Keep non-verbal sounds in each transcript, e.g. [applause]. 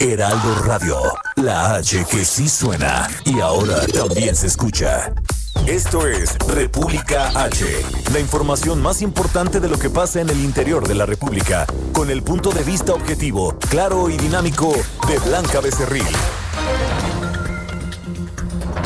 Heraldo Radio, la H que sí suena y ahora también se escucha. Esto es República H, la información más importante de lo que pasa en el interior de la República, con el punto de vista objetivo, claro y dinámico de Blanca Becerril.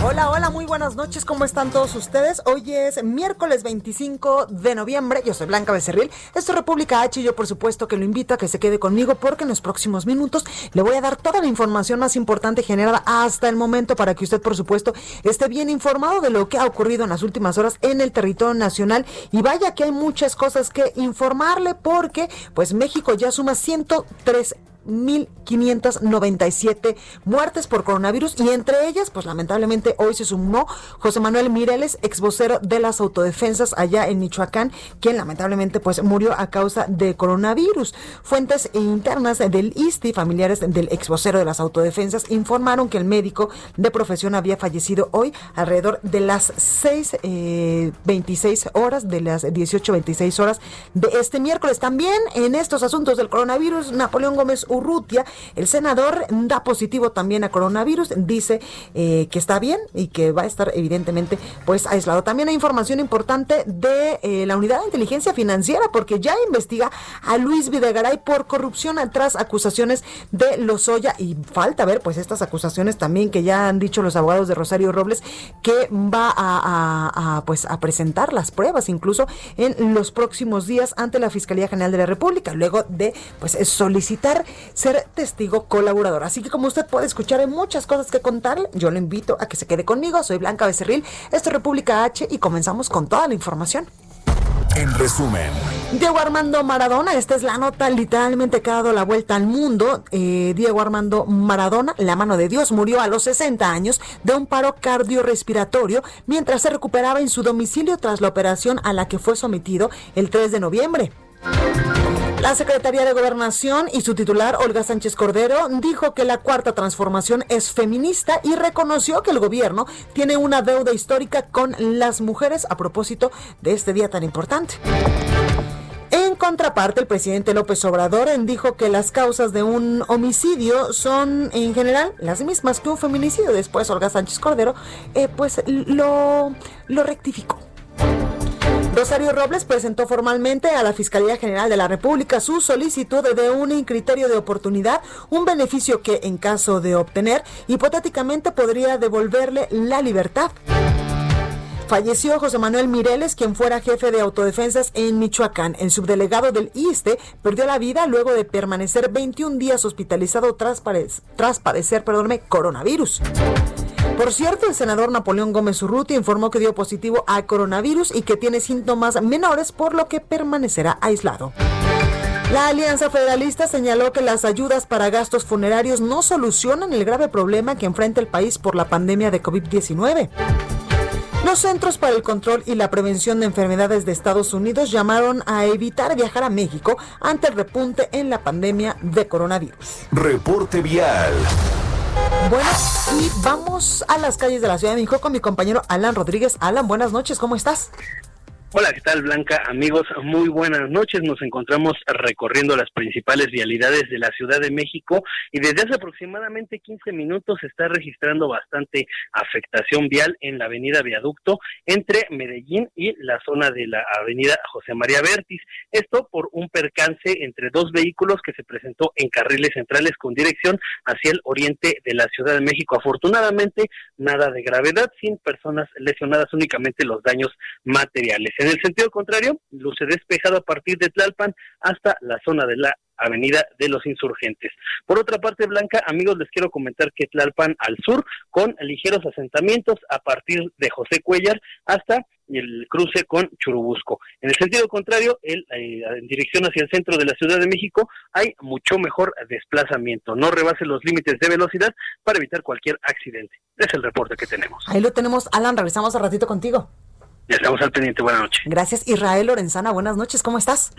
Hola, hola, muy buenas noches, ¿cómo están todos ustedes? Hoy es miércoles 25 de noviembre, yo soy Blanca Becerril, esto es República H y yo por supuesto que lo invito a que se quede conmigo porque en los próximos minutos le voy a dar toda la información más importante generada hasta el momento para que usted por supuesto esté bien informado de lo que ha ocurrido en las últimas horas en el territorio nacional y vaya que hay muchas cosas que informarle porque pues México ya suma 103 1.597 muertes por coronavirus y entre ellas, pues lamentablemente hoy se sumó José Manuel Mireles, ex vocero de las autodefensas allá en Michoacán, quien lamentablemente pues murió a causa de coronavirus. Fuentes internas del ISTI, familiares del ex vocero de las autodefensas, informaron que el médico de profesión había fallecido hoy alrededor de las 6.26 eh, horas, de las 18.26 horas de este miércoles. También en estos asuntos del coronavirus, Napoleón Gómez Urrutia, el senador da positivo también a coronavirus, dice eh, que está bien y que va a estar evidentemente pues aislado. También hay información importante de eh, la unidad de inteligencia financiera porque ya investiga a Luis Videgaray por corrupción tras acusaciones de Lozoya y falta ver pues estas acusaciones también que ya han dicho los abogados de Rosario Robles que va a, pues a presentar las pruebas incluso en los próximos días ante la Fiscalía General de la República luego de pues solicitar ser testigo colaborador. Así que como usted puede escuchar, hay muchas cosas que contarle. Yo le invito a que se quede conmigo. Soy Blanca Becerril, esto es República H y comenzamos con toda la información. En resumen, Diego Armando Maradona, esta es la nota literalmente que ha dado la vuelta al mundo. Eh, Diego Armando Maradona, la mano de Dios, murió a los 60 años de un paro cardiorrespiratorio mientras se recuperaba en su domicilio tras la operación a la que fue sometido el 3 de noviembre. La Secretaría de Gobernación y su titular, Olga Sánchez Cordero, dijo que la cuarta transformación es feminista y reconoció que el gobierno tiene una deuda histórica con las mujeres a propósito de este día tan importante. En contraparte, el presidente López Obrador dijo que las causas de un homicidio son en general las mismas que un feminicidio. Después, Olga Sánchez Cordero, eh, pues lo, lo rectificó. Rosario Robles presentó formalmente a la Fiscalía General de la República su solicitud de un criterio de oportunidad, un beneficio que en caso de obtener, hipotéticamente podría devolverle la libertad. Falleció José Manuel Mireles, quien fuera jefe de autodefensas en Michoacán. El subdelegado del ISTE perdió la vida luego de permanecer 21 días hospitalizado tras, padecer coronavirus. Por cierto, el senador Napoleón Gómez Urrutia informó que dio positivo a coronavirus y que tiene síntomas menores, por lo que permanecerá aislado. La Alianza Federalista señaló que las ayudas para gastos funerarios no solucionan el grave problema que enfrenta el país por la pandemia de COVID-19. Los Centros para el Control y la Prevención de Enfermedades de Estados Unidos llamaron a evitar viajar a México ante el repunte en la pandemia de coronavirus. Reporte vial. Bueno, y vamos a las calles de la Ciudad de México con mi compañero Alan Rodríguez. Alan, buenas noches, ¿cómo estás? Hola, ¿qué tal Blanca? Amigos, muy buenas noches. Nos encontramos recorriendo las principales vialidades de la Ciudad de México y desde hace aproximadamente 15 minutos se está registrando bastante afectación vial en la avenida Viaducto entre Medellín y la zona de la avenida José María Vértiz. Esto por un percance entre dos vehículos que se presentó en carriles centrales con dirección hacia el oriente de la Ciudad de México. Afortunadamente, nada de gravedad, sin personas lesionadas, únicamente los daños materiales En el sentido contrario, luce despejado a partir de Tlalpan hasta la zona de la Avenida de los Insurgentes. Por otra parte, Blanca, amigos, les quiero comentar que Tlalpan al sur, con ligeros asentamientos a partir de José Cuellar hasta el cruce con Churubusco. En el sentido contrario, el, eh, en dirección hacia el centro de la Ciudad de México, hay mucho mejor desplazamiento. No rebase los límites de velocidad para evitar cualquier accidente. Es el reporte que tenemos. Ahí lo tenemos, Alan. Regresamos a ratito contigo. Ya estamos al pendiente. Buenas noches. Gracias, Israel Lorenzana. Buenas noches. ¿Cómo estás?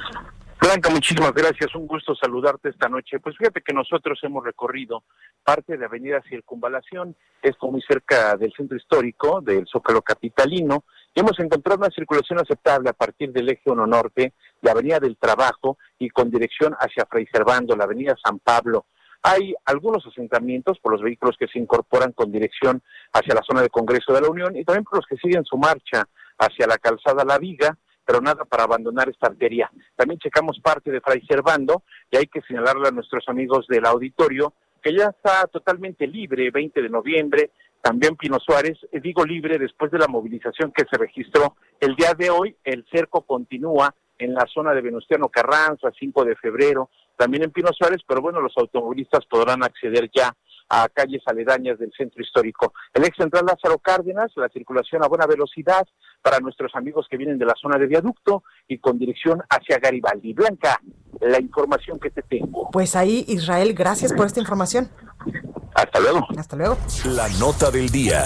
Blanca, muchísimas gracias. Un gusto saludarte esta noche. Pues fíjate que nosotros hemos recorrido parte de Avenida Circunvalación, esto muy cerca del centro histórico, del Zócalo Capitalino, y hemos encontrado una circulación aceptable a partir del eje 1 norte, la Avenida del Trabajo y con dirección hacia Fray Servando, la Avenida San Pablo. Hay algunos asentamientos por los vehículos que se incorporan con dirección hacia la zona de Congreso de la Unión y también por los que siguen su marcha hacia la calzada La Viga, pero nada para abandonar esta arteria. También checamos parte de Fray Servando y hay que señalarle a nuestros amigos del auditorio que ya está totalmente libre, 20 de noviembre, también Pino Suárez, eh, digo libre después de la movilización que se registró el día de hoy, el cerco continúa en la zona de Venustiano Carranza, 5 de febrero, también en Pino Suárez, pero bueno, los automovilistas podrán acceder ya a calles aledañas del centro histórico. El ex central Lázaro Cárdenas, la circulación a buena velocidad para nuestros amigos que vienen de la zona de viaducto y con dirección hacia Garibaldi. Blanca, la información que te tengo. Pues ahí, Israel, gracias por esta información. Hasta luego. Hasta luego. La nota del día.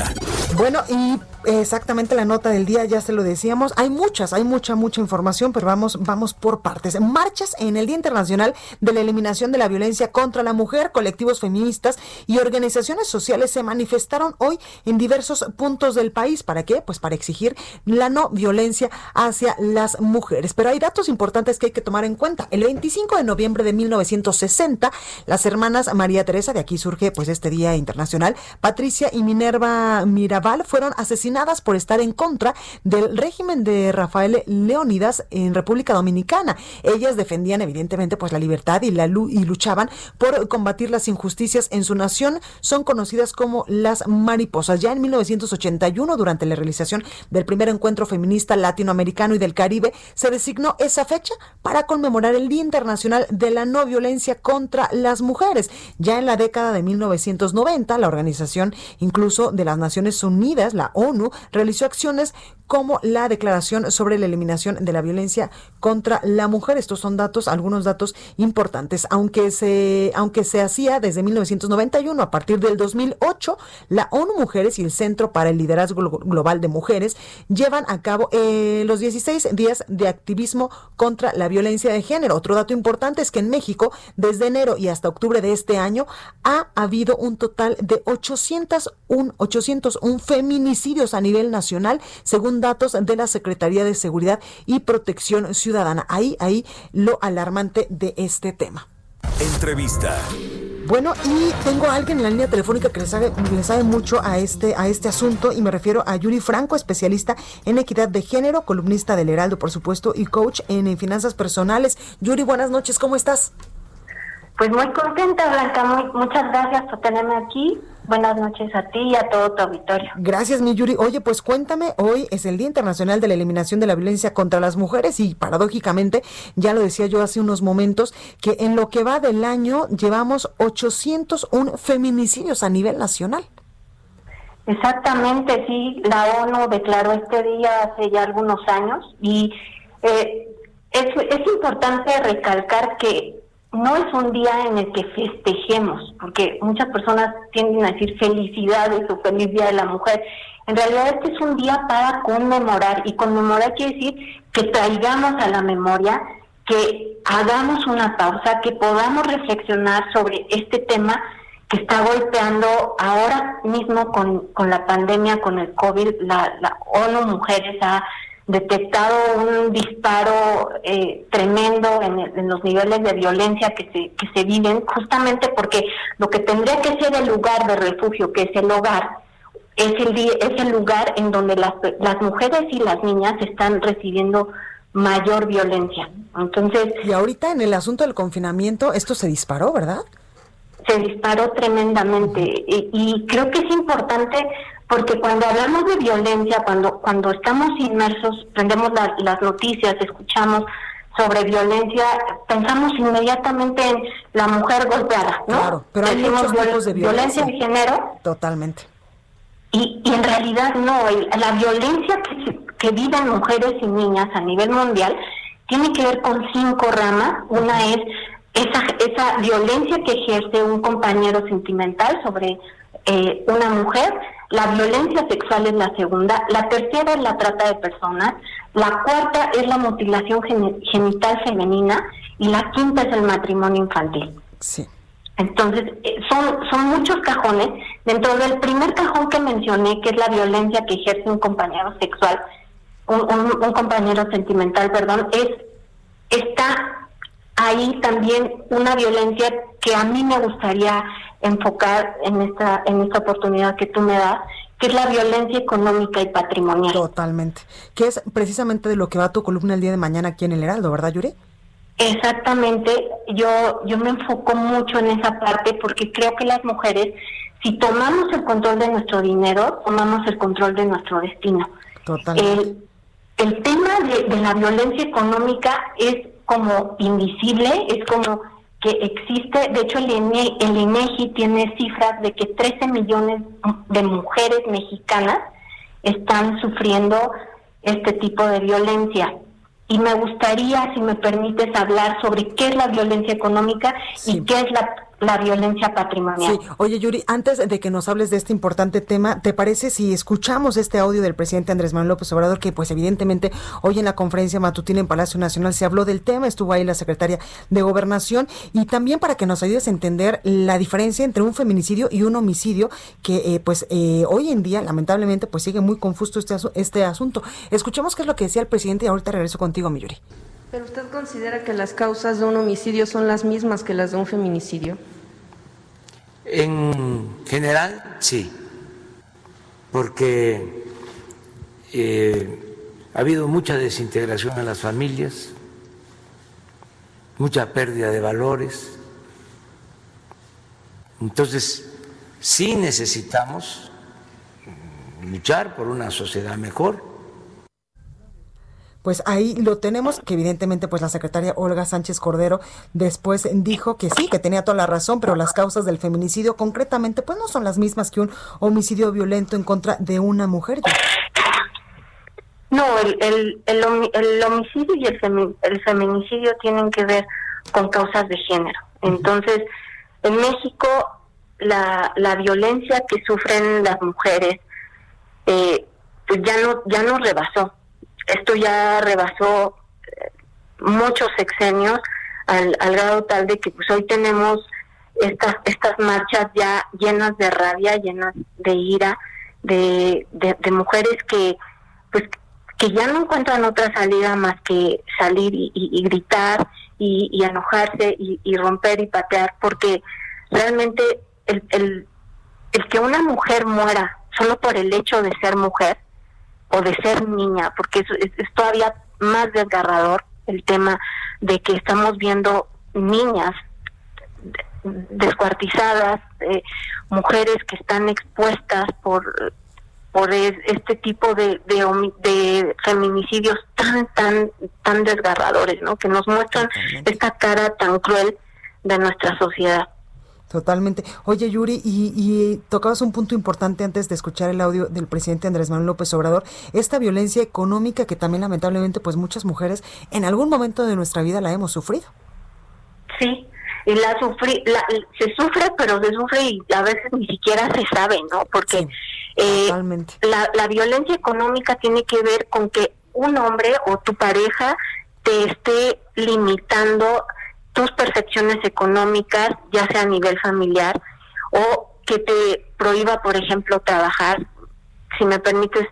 Bueno, y exactamente la nota del día, ya se lo decíamos. Hay muchas, hay mucha, mucha información, pero vamos, vamos por partes. Marchas en el Día Internacional de la Eliminación de la Violencia contra la Mujer, colectivos feministas y organizaciones sociales se manifestaron hoy en diversos puntos del país. ¿Para qué? Pues para exigir la no violencia hacia las mujeres. Pero hay datos importantes que hay que tomar en cuenta. El 25 de noviembre de 1960, las hermanas María Teresa, de aquí surge pues este Día Internacional, Patricia y Minerva Mirabal fueron asesinadas por estar en contra del régimen de Rafael Leónidas en República Dominicana. Ellas defendían evidentemente pues la libertad y la y luchaban por combatir las injusticias en su nación. Son conocidas como las mariposas. Ya en 1981, durante la realización del primer encuentro feminista latinoamericano y del Caribe, se designó esa fecha para conmemorar el Día Internacional de la No Violencia contra las Mujeres. Ya en la década de 1990, la organización incluso de las Naciones Unidas, la ONU, realizó acciones como la declaración sobre la eliminación de la violencia contra la mujer. Estos son datos, algunos datos importantes. Aunque se, aunque se hacía desde 1991, a partir del 2008, la ONU Mujeres y el Centro para el Liderazgo Global de Mujeres llevan a cabo eh, los 16 días de activismo contra la violencia de género. Otro dato importante es que en México, desde enero y hasta octubre de este año, ha habido un total de 801, 801 feminicidios a nivel nacional, según datos de la Secretaría de Seguridad y Protección Ciudadana. Ahí, ahí lo alarmante de este tema. Entrevista. Bueno, y tengo a alguien en la línea telefónica que le sabe, le sabe mucho a este, a este asunto y me refiero a Yuri Franco, especialista en equidad de género, columnista del Heraldo, por supuesto, y coach en, finanzas personales. Yuri, buenas noches, ¿cómo estás? Pues muy contenta, Blanca. muchas gracias por tenerme aquí. Buenas noches a ti y a todo tu auditorio. Gracias, mi Yuri. Oye, pues cuéntame, hoy es el Día Internacional de la Eliminación de la Violencia contra las Mujeres y paradójicamente, ya lo decía yo hace unos momentos, que en lo que va del año llevamos 801 feminicidios a nivel nacional. Exactamente, sí. La ONU declaró este día hace ya algunos años y eh, es, es importante recalcar que no es un día en el que festejemos, porque muchas personas tienden a decir felicidades o feliz día de la mujer. En realidad este es un día para conmemorar y conmemorar quiere decir que traigamos a la memoria, que hagamos una pausa, que podamos reflexionar sobre este tema que está golpeando ahora mismo con, con la pandemia, con el COVID, la, la ONU Mujeres ha detectado un disparo eh, tremendo en, los niveles de violencia que se, que se viven, justamente porque lo que tendría que ser el lugar de refugio, que es el hogar, es el, es el lugar en donde las, las mujeres y las niñas están recibiendo mayor violencia. Entonces, y ahorita en el asunto del confinamiento esto se disparó, ¿verdad? Se disparó tremendamente y, y creo que es importante porque cuando hablamos de violencia, cuando, cuando estamos inmersos, prendemos las noticias, escuchamos sobre violencia, pensamos inmediatamente en la mujer golpeada, ¿no? Claro, pero hay muchos tipos de violencia. de género. Totalmente. Y, y en realidad no, la violencia que, que viven mujeres y niñas a nivel mundial tiene que ver con cinco ramas. Una es esa, esa violencia que ejerce un compañero sentimental sobre eh, una mujer, la violencia sexual es la segunda, la tercera es la trata de personas, la cuarta es la mutilación genital femenina y la quinta es el matrimonio infantil. Sí. Entonces, eh, son, son muchos cajones. Dentro del primer cajón que mencioné, que es la violencia que ejerce un compañero sexual, un, un compañero sentimental, perdón, es está ahí también una violencia que a mí me gustaría enfocar en esta en esta oportunidad que tú me das, que es la violencia económica y patrimonial. Totalmente. Que es precisamente de lo que va tu columna el día de mañana aquí en el Heraldo, ¿verdad, Yuri? Exactamente. Yo yo me enfoco mucho en esa parte porque creo que las mujeres si tomamos el control de nuestro dinero, tomamos el control de nuestro destino. Totalmente. el tema de, de la violencia económica es como invisible, es como que existe, de hecho el, el INEGI tiene cifras de que 13 millones de mujeres mexicanas están sufriendo este tipo de violencia. Y me gustaría, si me permites, hablar sobre qué es la violencia económica y qué es la la violencia patrimonial. Sí, oye Yuri, antes de que nos hables de este importante tema, ¿te parece si escuchamos este audio del presidente Andrés Manuel López Obrador, que pues evidentemente hoy en la conferencia matutina en Palacio Nacional se habló del tema, estuvo ahí la secretaria de Gobernación, y también para que nos ayudes a entender la diferencia entre un feminicidio y un homicidio, que eh, pues eh, hoy en día lamentablemente pues sigue muy confuso este, este asunto. Escuchemos qué es lo que decía el presidente y ahorita regreso contigo, mi Yuri. ¿Pero usted considera que las causas de un homicidio son las mismas que las de un feminicidio? En general, sí, porque eh, ha habido mucha desintegración en las familias, mucha pérdida de valores. Entonces, sí necesitamos luchar por una sociedad mejor pues ahí lo tenemos, que evidentemente pues la secretaria Olga Sánchez Cordero después dijo que sí, que tenía toda la razón, pero las causas del feminicidio concretamente pues no son las mismas que un homicidio violento en contra de una mujer. No, el, el, el, homicidio y el, el feminicidio tienen que ver con causas de género. Entonces, en México la, la violencia que sufren las mujeres eh, pues ya no ya no rebasó esto ya rebasó eh, muchos sexenios al, grado tal de que pues hoy tenemos estas estas marchas ya llenas de rabia, llenas de ira, de, de, mujeres que pues que ya no encuentran otra salida más que salir y, gritar y, enojarse y, romper y patear, porque realmente el, el, el que una mujer muera solo por el hecho de ser mujer, o de ser niña, porque es, es, todavía más desgarrador el tema de que estamos viendo niñas descuartizadas, eh, mujeres que están expuestas por por este tipo de, de, de, feminicidios tan tan tan desgarradores, ¿no? Que nos muestran esta cara tan cruel de nuestra sociedad. Totalmente. Oye, Yuri, y, y, tocabas un punto importante antes de escuchar el audio del presidente Andrés Manuel López Obrador, esta violencia económica que también lamentablemente pues muchas mujeres en algún momento de nuestra vida la hemos sufrido. Sí, y la sufrí, se sufre, pero se sufre y a veces ni siquiera se sabe, ¿no? Porque eh, la, la violencia económica tiene que ver con que un hombre o tu pareja te esté limitando tus percepciones económicas, ya sea a nivel familiar, o que te prohíba, por ejemplo, trabajar. Si me permites,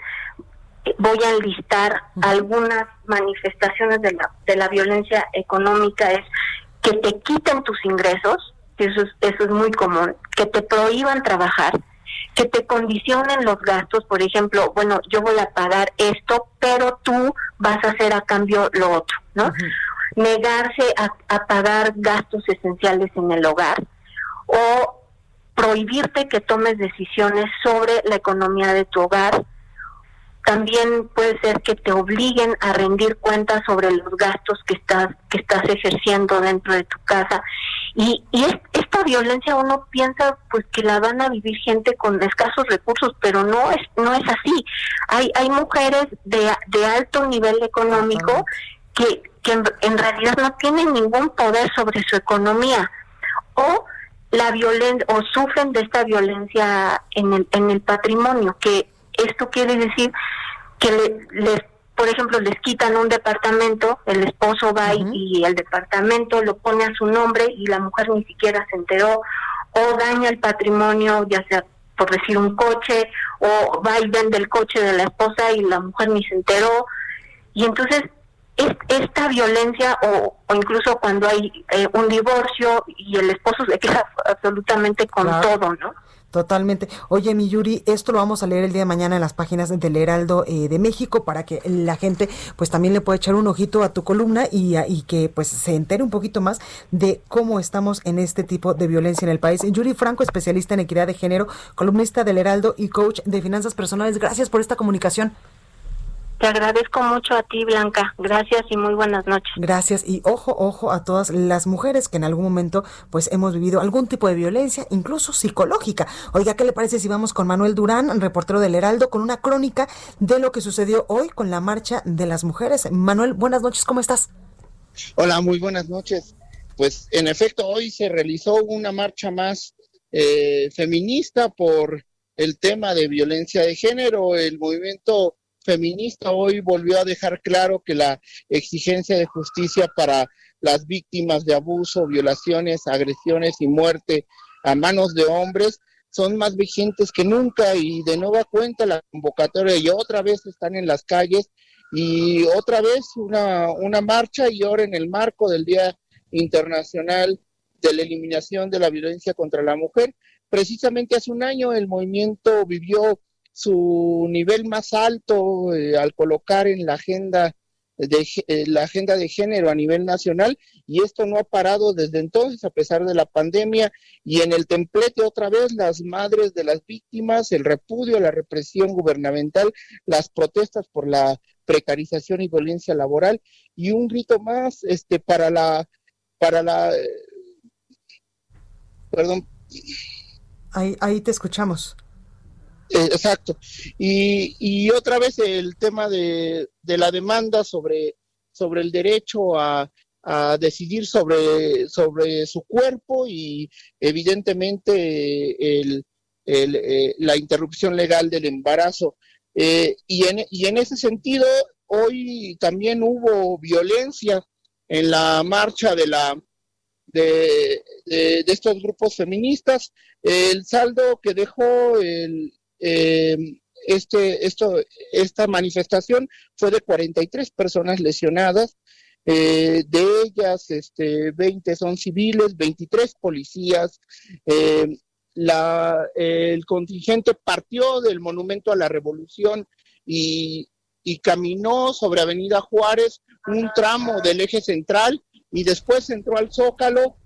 voy a enlistar algunas manifestaciones de la, de la violencia económica, es que te quiten tus ingresos, eso es, eso es muy común, que te prohíban trabajar, que te condicionen los gastos, por ejemplo, bueno, yo voy a pagar esto, pero tú vas a hacer a cambio lo otro, ¿no? Negarse a, pagar gastos esenciales en el hogar o prohibirte que tomes decisiones sobre la economía de tu hogar. También puede ser que te obliguen a rendir cuentas sobre los gastos que estás que estás ejerciendo dentro de tu casa. Y, y esta violencia uno piensa pues que la van a vivir gente con escasos recursos, pero no es no es así. Hay hay mujeres de, de alto nivel económico que, que en, realidad no tienen ningún poder sobre su economía o la violen o sufren de esta violencia en el, en el patrimonio, que esto quiere decir que le, les, por ejemplo, les quitan un departamento, el esposo va y el departamento lo pone a su nombre y la mujer ni siquiera se enteró, o daña el patrimonio, ya sea por decir un coche, o va y vende el coche de la esposa y la mujer ni se enteró. Y entonces esta violencia o, incluso cuando hay eh, un divorcio y el esposo se queda absolutamente con todo, ¿no? Totalmente. Oye, mi Yuri, esto lo vamos a leer el día de mañana en las páginas del Heraldo eh, de México para que la gente pues también le pueda echar un ojito a tu columna y, y, que pues se entere un poquito más de cómo estamos en este tipo de violencia en el país. Yuri Franco, especialista en equidad de género, columnista del Heraldo y coach de finanzas personales. Gracias por esta comunicación. Te agradezco mucho a ti, Blanca. Gracias y muy buenas noches. Gracias y ojo, ojo a todas las mujeres que en algún momento pues hemos vivido algún tipo de violencia, incluso psicológica. Oiga, ¿qué le parece si vamos con Manuel Durán, reportero del Heraldo, con una crónica de lo que sucedió hoy con la marcha de las mujeres? Manuel, buenas noches, ¿cómo estás? Hola, muy buenas noches. Pues en efecto, hoy se realizó una marcha más eh, feminista por el tema de violencia de género. El movimiento feminista hoy volvió a dejar claro que la exigencia de justicia para las víctimas de abuso, violaciones, agresiones y muerte a manos de hombres son más vigentes que nunca y de nueva cuenta la convocatoria y otra vez están en las calles y otra vez una, una marcha y ahora en el marco del Día Internacional de la Eliminación de la Violencia contra la Mujer. Precisamente hace un año el movimiento vivió su nivel más alto eh, al colocar en la agenda de eh, la agenda de género a nivel nacional y esto no ha parado desde entonces a pesar de la pandemia y en el templete otra vez las madres de las víctimas, el repudio a la represión gubernamental, las protestas por la precarización y violencia laboral y un grito más este para la para la eh, perdón. Ahí ahí te escuchamos eh, exacto. Y, y, otra vez el tema de, de, la demanda sobre, sobre el derecho a, a decidir sobre, sobre su cuerpo y evidentemente el, el, eh, la interrupción legal del embarazo. Eh, y, en, y en ese sentido, hoy también hubo violencia en la marcha de la de, de, de estos grupos feministas. El saldo que dejó el, eh, este, esto, esta manifestación fue de 43 personas lesionadas, eh, de ellas este, 20 son civiles, 23 policías. Eh, la, el contingente partió del Monumento a la Revolución y, y caminó sobre Avenida Juárez un tramo del eje central y después entró al Zócalo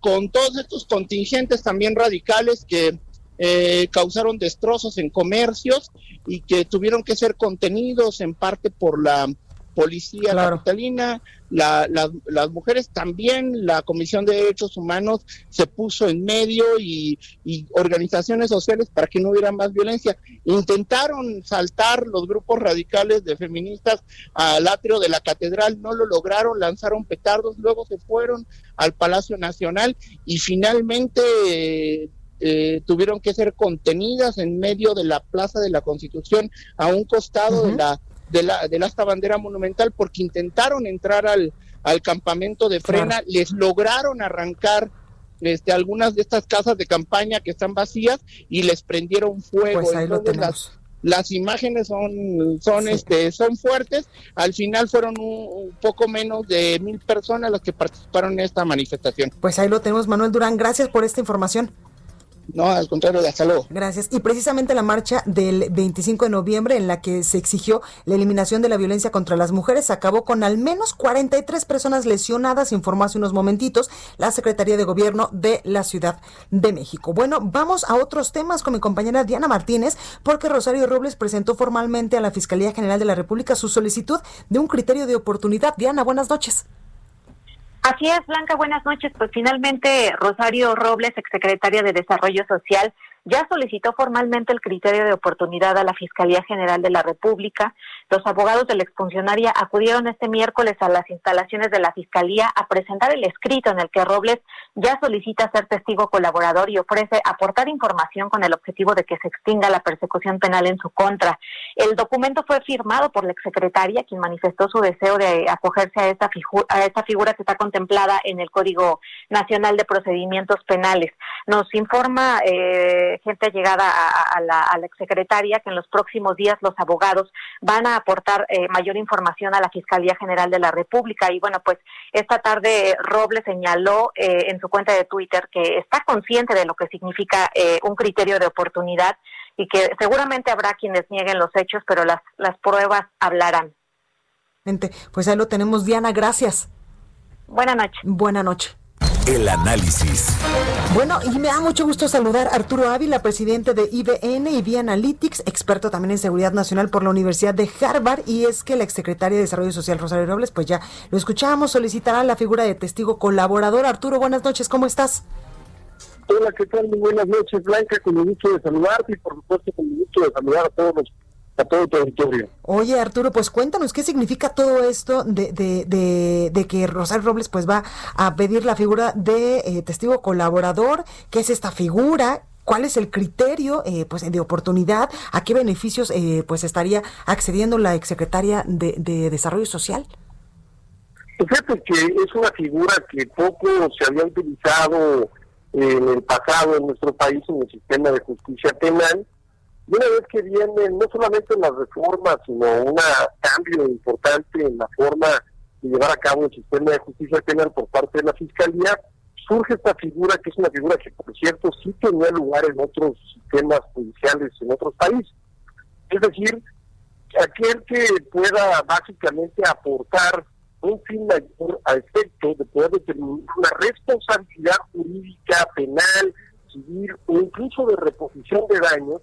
con todos estos contingentes también radicales que eh, causaron destrozos en comercios y que tuvieron que ser contenidos en parte por la policía capitalina, las mujeres también, la Comisión de Derechos Humanos se puso en medio y, organizaciones sociales para que no hubiera más violencia. Intentaron saltar los grupos radicales de feministas al atrio de la catedral, no lo lograron, lanzaron petardos, luego se fueron al Palacio Nacional y finalmente eh, tuvieron que ser contenidas en medio de la Plaza de la Constitución, a un costado de la de la de esta bandera monumental, porque intentaron entrar al, al campamento de Frena, les lograron arrancar este, algunas de estas casas de campaña que están vacías y les prendieron fuego. Pues las, las imágenes son son este son fuertes. Al final fueron un, poco menos de mil personas las que participaron en esta manifestación. Pues ahí lo tenemos Manuel Durán. Gracias por esta información No, al contrario, hasta luego. Gracias. Y precisamente la marcha del 25 de noviembre en la que se exigió la eliminación de la violencia contra las mujeres acabó con al menos 43 personas lesionadas, informó hace unos momentitos la Secretaría de Gobierno de la Ciudad de México. Bueno, vamos a otros temas con mi compañera Diana Martínez, porque Rosario Robles presentó formalmente a la Fiscalía General de la República su solicitud de un criterio de oportunidad. Diana, buenas noches. Así es, Blanca, buenas noches. Pues finalmente Rosario Robles, exsecretaria de Desarrollo Social, ya solicitó formalmente el criterio de oportunidad a la Fiscalía General de la República. Los abogados de la exfuncionaria acudieron este miércoles a las instalaciones de la Fiscalía a presentar el escrito en el que Robles ya solicita ser testigo colaborador y ofrece aportar información con el objetivo de que se extinga la persecución penal en su contra. El documento fue firmado por la exsecretaria, quien manifestó su deseo de acogerse a esta, a esta figura que está contemplada en el Código Nacional de Procedimientos Penales. Nos informa eh, gente llegada a, la, a, exsecretaria que en los próximos días los abogados van a aportar eh, mayor información a la Fiscalía General de la República. Y bueno, pues esta tarde Robles señaló eh, en su cuenta de Twitter que está consciente de lo que significa eh, un criterio de oportunidad y que seguramente habrá quienes nieguen los hechos, pero las, las pruebas hablarán. Pues ahí lo tenemos, Diana, gracias. Buenas noches. Buenas noches. El análisis. Bueno, y me da mucho gusto saludar a Arturo Ávila, presidente de IBN y Vía Analytics, experto también en seguridad nacional por la Universidad de Harvard. Y es que la exsecretaria de Desarrollo Social, Rosario Robles, pues ya lo escuchamos, solicitará la figura de testigo colaborador. Arturo, buenas noches, ¿cómo estás? Hola, ¿qué tal? Muy buenas noches, Blanca, con el gusto de saludarte y por supuesto con el gusto de saludar a todos los a todo. Oye, Arturo, pues cuéntanos qué significa todo esto de, de, de, que Rosario Robles pues va a pedir la figura de eh, testigo colaborador, qué es esta figura, cuál es el criterio eh, pues de oportunidad, a qué beneficios eh, pues estaría accediendo la exsecretaria de, de Desarrollo Social. Fíjate que es una figura que poco se había utilizado en el pasado en nuestro país en el sistema de justicia penal y una vez que vienen no solamente las reformas, sino un cambio importante en la forma de llevar a cabo el sistema de justicia penal por parte de la Fiscalía, surge esta figura que es una figura que, por cierto, sí tenía lugar en otros sistemas judiciales en otros países. Es decir, aquel que pueda básicamente aportar un fin mayor a efecto de poder determinar una responsabilidad jurídica, penal, civil o incluso de reposición de daños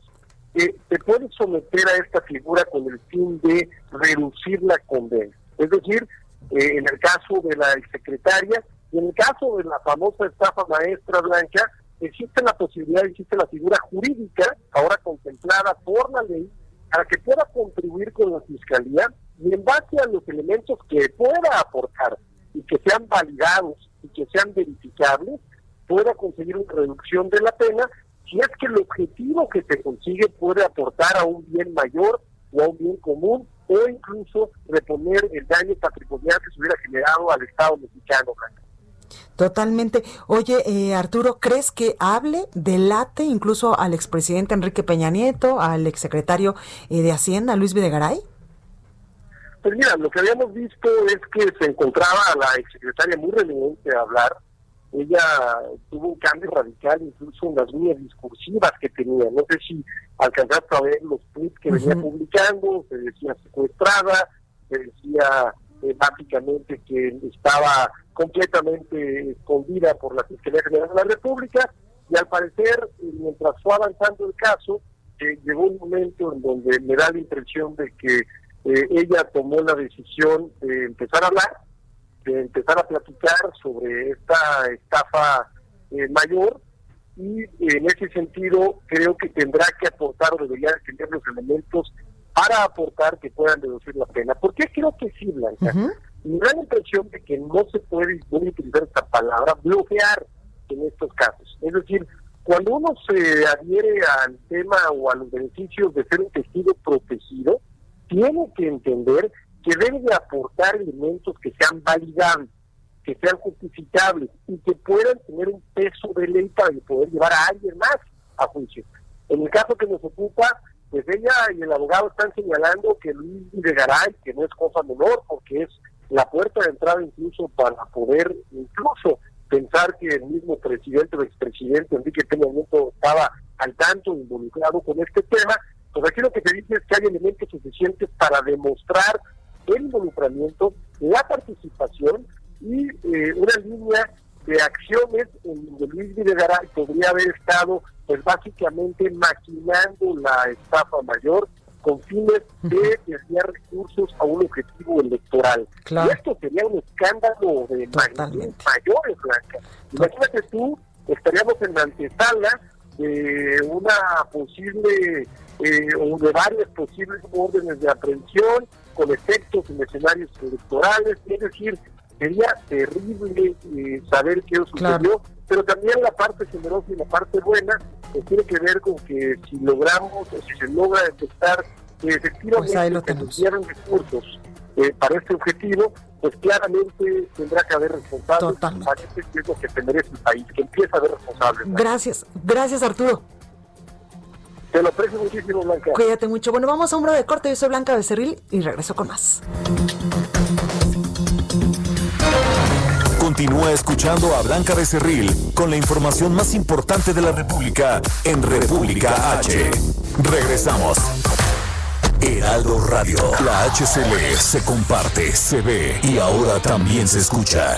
se te puedes someter a esta figura con el fin de reducir la condena. Es decir, eh, en el caso de la secretaria y en el caso de la famosa estafa maestra blanca, existe la posibilidad, existe la figura jurídica, ahora contemplada por la ley, para que pueda contribuir con la fiscalía y en base a los elementos que pueda aportar y que sean validados y que sean verificables, pueda conseguir una reducción de la pena si es que el objetivo que se consigue puede aportar a un bien mayor o a un bien común o incluso reponer el daño patrimonial que se hubiera generado al Estado mexicano. Totalmente. Oye, eh, Arturo, ¿crees que hable, delate incluso al expresidente Enrique Peña Nieto, al exsecretario eh, de Hacienda, Luis Videgaray? Pues mira, lo que habíamos visto es que se encontraba la exsecretaria muy renuente a hablar, ella tuvo un cambio radical incluso en las líneas discursivas que tenía. No sé si alcanzaste a ver los tweets que venía publicando, se decía secuestrada, se decía eh, básicamente que estaba completamente escondida por la Fiscalía General de la República y al parecer, eh, mientras fue avanzando el caso, eh, llegó un momento en donde me da la impresión de que ella tomó la decisión de empezar a hablar de empezar a platicar sobre esta estafa eh, mayor y en ese sentido creo que tendrá que aportar o debería tener los elementos para aportar que puedan reducir la pena. ¿Por qué creo que sí, Blanca? Me da la impresión de que no se puede, utilizar esta palabra, bloquear en estos casos. Es decir, cuando uno se adhiere al tema o a los beneficios de ser un testigo protegido, tiene que entender que debe de aportar elementos que sean validables, que sean justificables y que puedan tener un peso de ley para poder llevar a alguien más a juicio. En el caso que nos ocupa, pues ella y el abogado están señalando que Luis Videgaray, que no es cosa menor, porque es la puerta de entrada incluso para poder incluso pensar que el mismo presidente o expresidente Enrique Peña Nieto estaba al tanto, involucrado con este tema, pues aquí lo que se dice es que hay elementos suficientes para demostrar el involucramiento, la participación y eh, una línea de acciones en donde Luis Videgaray podría haber estado pues básicamente maquinando la estafa mayor con fines de desviar recursos a un objetivo electoral. Y esto sería un escándalo de magnitud mayores, Blanca. Imagínate tú, estaríamos en la antesala de una posible eh, o de varias posibles órdenes de aprehensión con efectos en escenarios electorales, es decir, sería terrible eh, saber qué sucedió, pero también la parte generosa y la parte buena pues tiene que ver con que si logramos o si se logra detectar que efectivamente pues se recursos eh, para este objetivo, pues claramente tendrá que haber responsables. Totalmente. Que es lo que merece el país, que empiece a haber responsables. Gracias, gracias Arturo. Te lo aprecio muchísimo, Blanca. Cuídate mucho. Bueno, vamos a un breve corte. Yo soy Blanca Becerril y regreso con más. Continúa escuchando a Blanca Becerril con la información más importante de la República en República H. Regresamos. Heraldo Radio, la HCL se comparte, se ve y ahora también se escucha.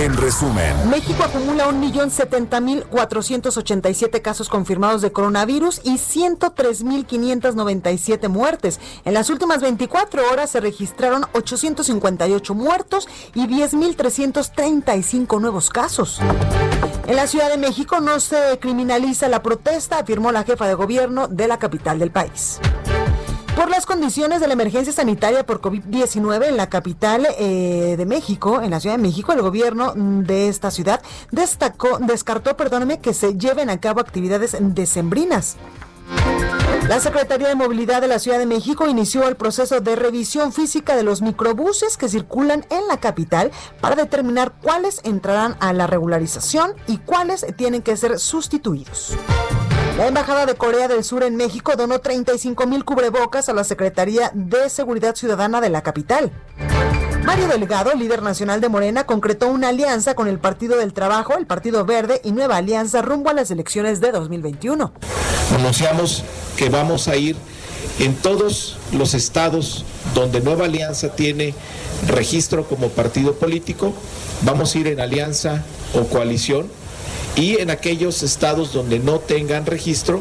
En resumen, México acumula 1.070.487 casos confirmados de coronavirus y 103.597 muertes. En las últimas 24 horas se registraron 858 muertos y 10.335 nuevos casos. En la Ciudad de México no se criminaliza la protesta, afirmó la jefa de gobierno de la capital del país. Por las condiciones de la emergencia sanitaria por COVID-19 en la capital eh, de México, en la Ciudad de México, el gobierno de esta ciudad destacó, descartó, perdóneme, que se lleven a cabo actividades decembrinas. La Secretaría de Movilidad de la Ciudad de México inició el proceso de revisión física de los microbuses que circulan en la capital para determinar cuáles entrarán a la regularización y cuáles tienen que ser sustituidos. La Embajada de Corea del Sur en México donó 35 mil cubrebocas a la Secretaría de Seguridad Ciudadana de la capital. Mario Delgado, líder nacional de Morena, concretó una alianza con el Partido del Trabajo, el Partido Verde y Nueva Alianza rumbo a las elecciones de 2021. Anunciamos que vamos a ir en todos los estados donde Nueva Alianza tiene registro como partido político, vamos a ir en alianza o coalición y en aquellos estados donde no tengan registro,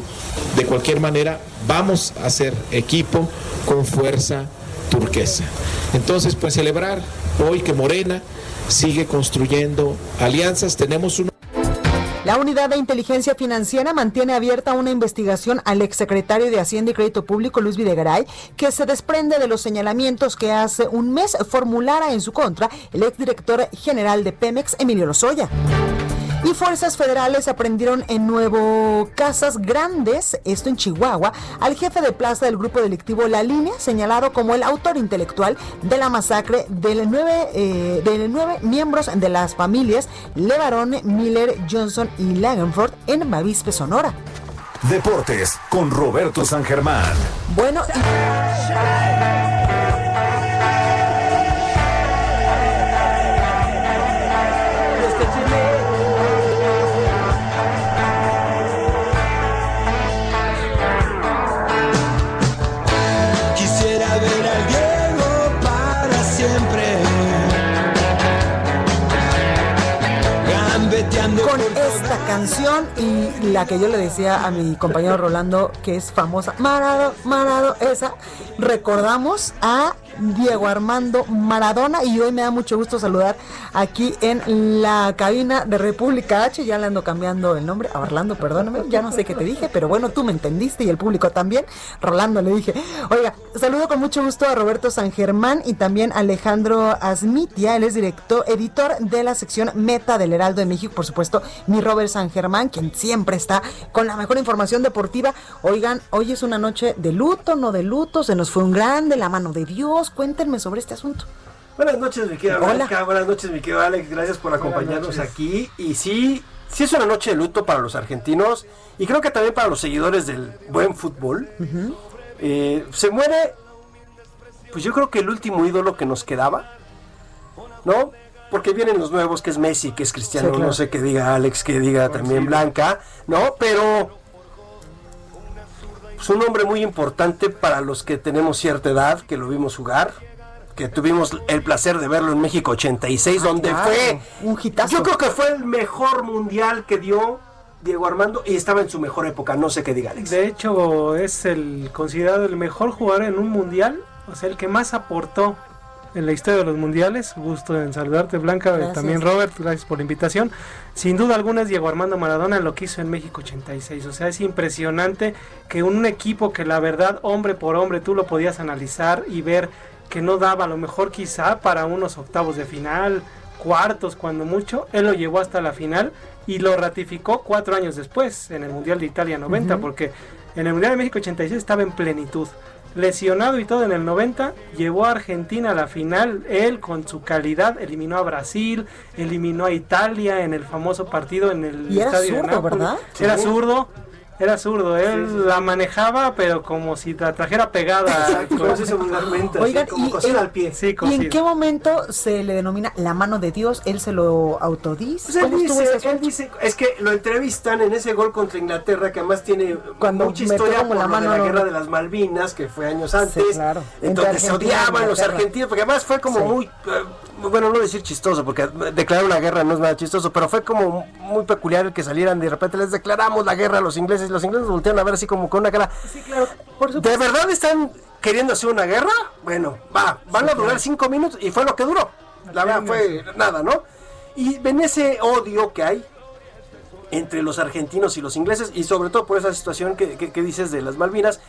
de cualquier manera vamos a hacer equipo con fuerza turquesa. Entonces, pues celebrar hoy que Morena sigue construyendo alianzas, tenemos un la Unidad de Inteligencia Financiera mantiene abierta una investigación al exsecretario de Hacienda y Crédito Público, Luis Videgaray, que se desprende de los señalamientos que hace un mes formulara en su contra el exdirector general de Pemex, Emilio Lozoya. Y fuerzas federales aprendieron en Nuevo Casas Grandes, esto en Chihuahua, al jefe de plaza del grupo delictivo La Línea, señalado como el autor intelectual de la masacre de nueve, eh, de nueve miembros de las familias Levarón, Miller, Johnson y Lagenford en Bavispe, Sonora. Deportes con Roberto San Germán. Bueno, con canción y la que yo le decía a mi compañero Rolando que es famosa, Marado, Marado, esa, recordamos a Diego Armando Maradona y hoy me da mucho gusto saludar aquí en la cabina de República H, ya le ando cambiando el nombre a Orlando, perdóname, ya no sé qué te dije, pero bueno, tú me entendiste y el público también. Rolando le dije, oiga, saludo con mucho gusto a Roberto San Germán y también a Alejandro Asmitia, él es director, editor de la sección Meta del Heraldo de México, por supuesto, mi Robert San Germán, quien siempre está con la mejor información deportiva. Oigan, hoy es una noche de luto, no de luto, se nos fue un grande, la mano de Dios, cuéntenme sobre este asunto. Buenas noches, mi querido Blanca. Buenas noches, mi querido Alex. Gracias por acompañarnos aquí. Y sí, sí es una noche de luto para los argentinos y creo que también para los seguidores del buen fútbol. Eh, se muere, pues yo creo que el último ídolo que nos quedaba, ¿no? Porque vienen los nuevos, que es Messi, que es Cristiano, no sé qué diga Alex, que diga también Blanca, ¿no? Pero es un hombre muy importante para los que tenemos cierta edad, que lo vimos jugar, que tuvimos el placer de verlo en México 86, donde fue un hitazo. Yo creo que fue el mejor mundial que dio Diego Armando y estaba en su mejor época, no sé qué diga Alex. De hecho, es el considerado el mejor jugador en un mundial, o sea, el que más aportó en la historia de los mundiales. Gusto en saludarte, Blanca, Gracias. también Robert, gracias por la invitación. Sin duda alguna es Diego Armando Maradona lo que hizo en México 86. O sea, es impresionante que un equipo que la verdad, hombre por hombre, tú lo podías analizar y ver que no daba a lo mejor quizá para unos octavos de final, cuartos cuando mucho, él lo llevó hasta la final y lo ratificó cuatro años después en el Mundial de Italia 90, Ujú. porque en el Mundial de México 86 estaba en plenitud. Lesionado y todo en el 90, llevó a Argentina a la final. Él, con su calidad, eliminó a Brasil, eliminó a Italia en el famoso partido en el Y era estadio de zurdo. ¿verdad? Era Sí. zurdo. Era zurdo, él la manejaba, pero como si la trajera pegada. vulgarmente, Oigan, así, como y, cosida al pie. Sí, ¿Y en qué momento se le denomina la mano de Dios? ¿Él se lo autodice? Pues él ¿Cómo estuvo dice, él es que lo entrevistan en ese gol contra Inglaterra, que además tiene Cuando mucha historia como por la lo mano, de la no, guerra no. de las Malvinas, que fue años antes, claro. en Entre donde se odiaban los argentinos, porque además fue como Sí. muy, eh, bueno, no decir chistoso, porque declarar una guerra no es nada chistoso, pero fue como muy peculiar el que salieran de repente, les declaramos la guerra a los ingleses, los ingleses voltearon a ver así como con una cara, Sí, claro, por ¿de verdad están queriendo hacer una guerra? Bueno, va, van a durar cinco minutos, y fue lo que duró, la verdad fue nada, ¿no? Y ven ese odio que hay entre los argentinos y los ingleses, y sobre todo por esa situación que, que- que dices de las Malvinas,